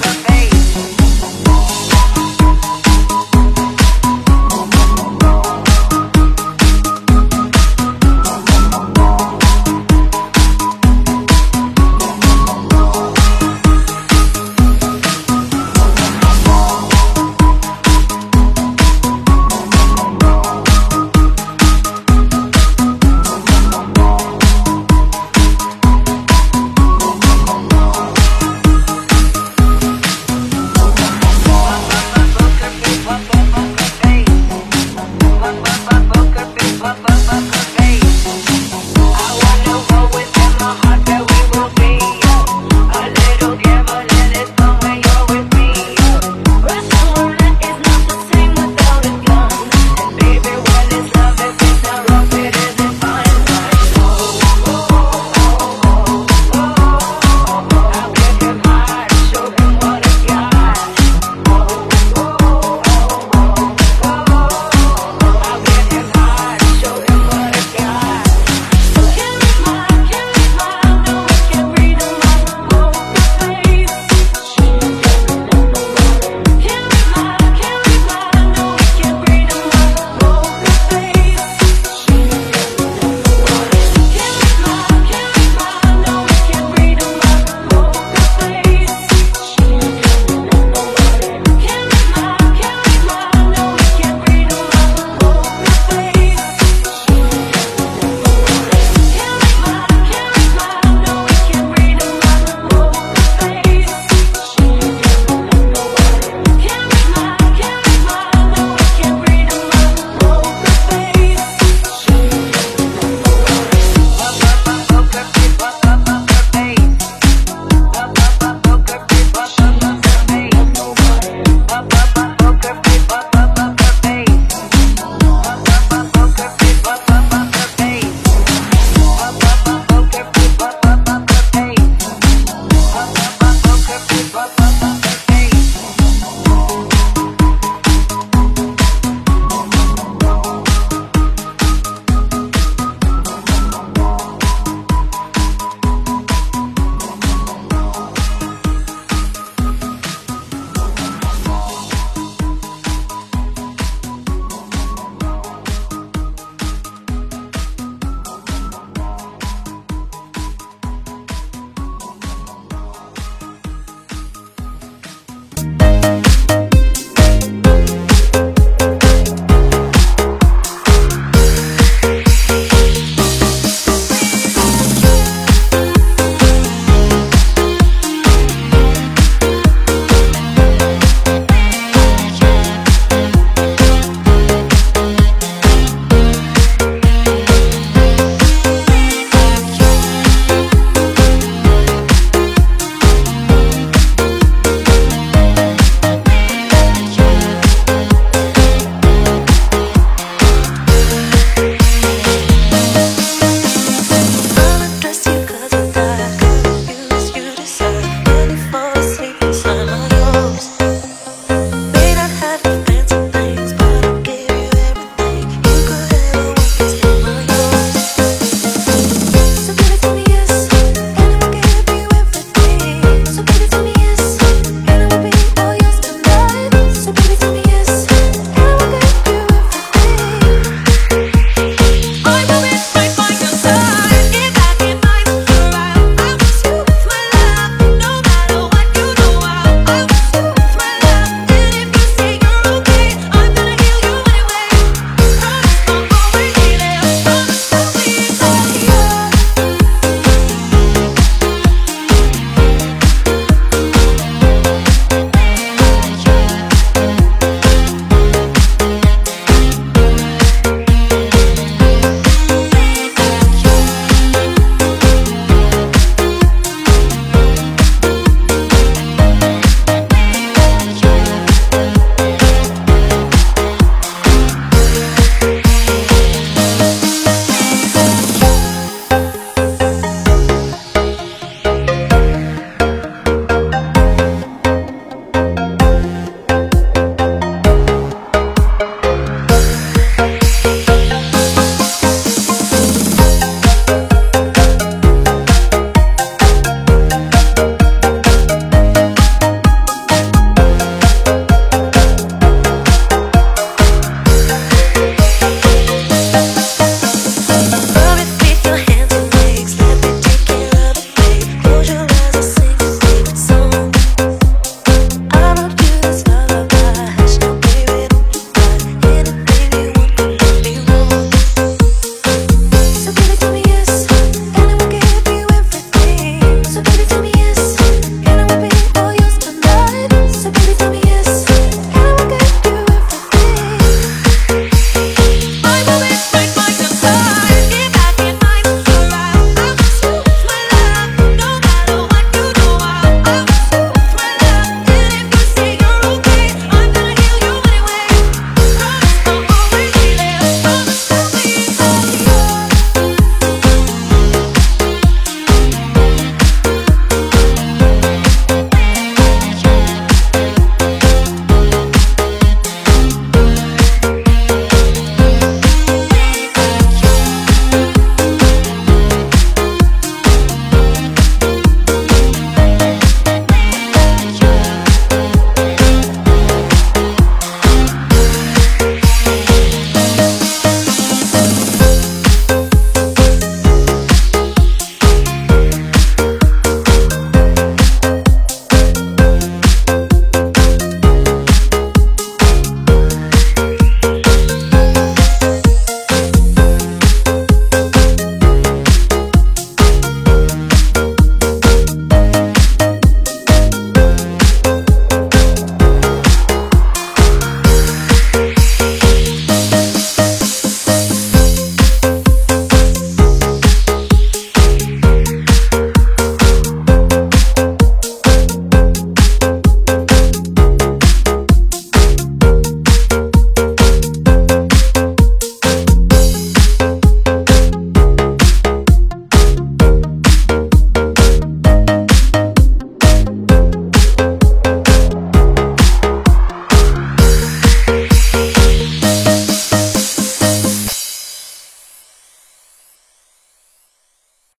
Rock the.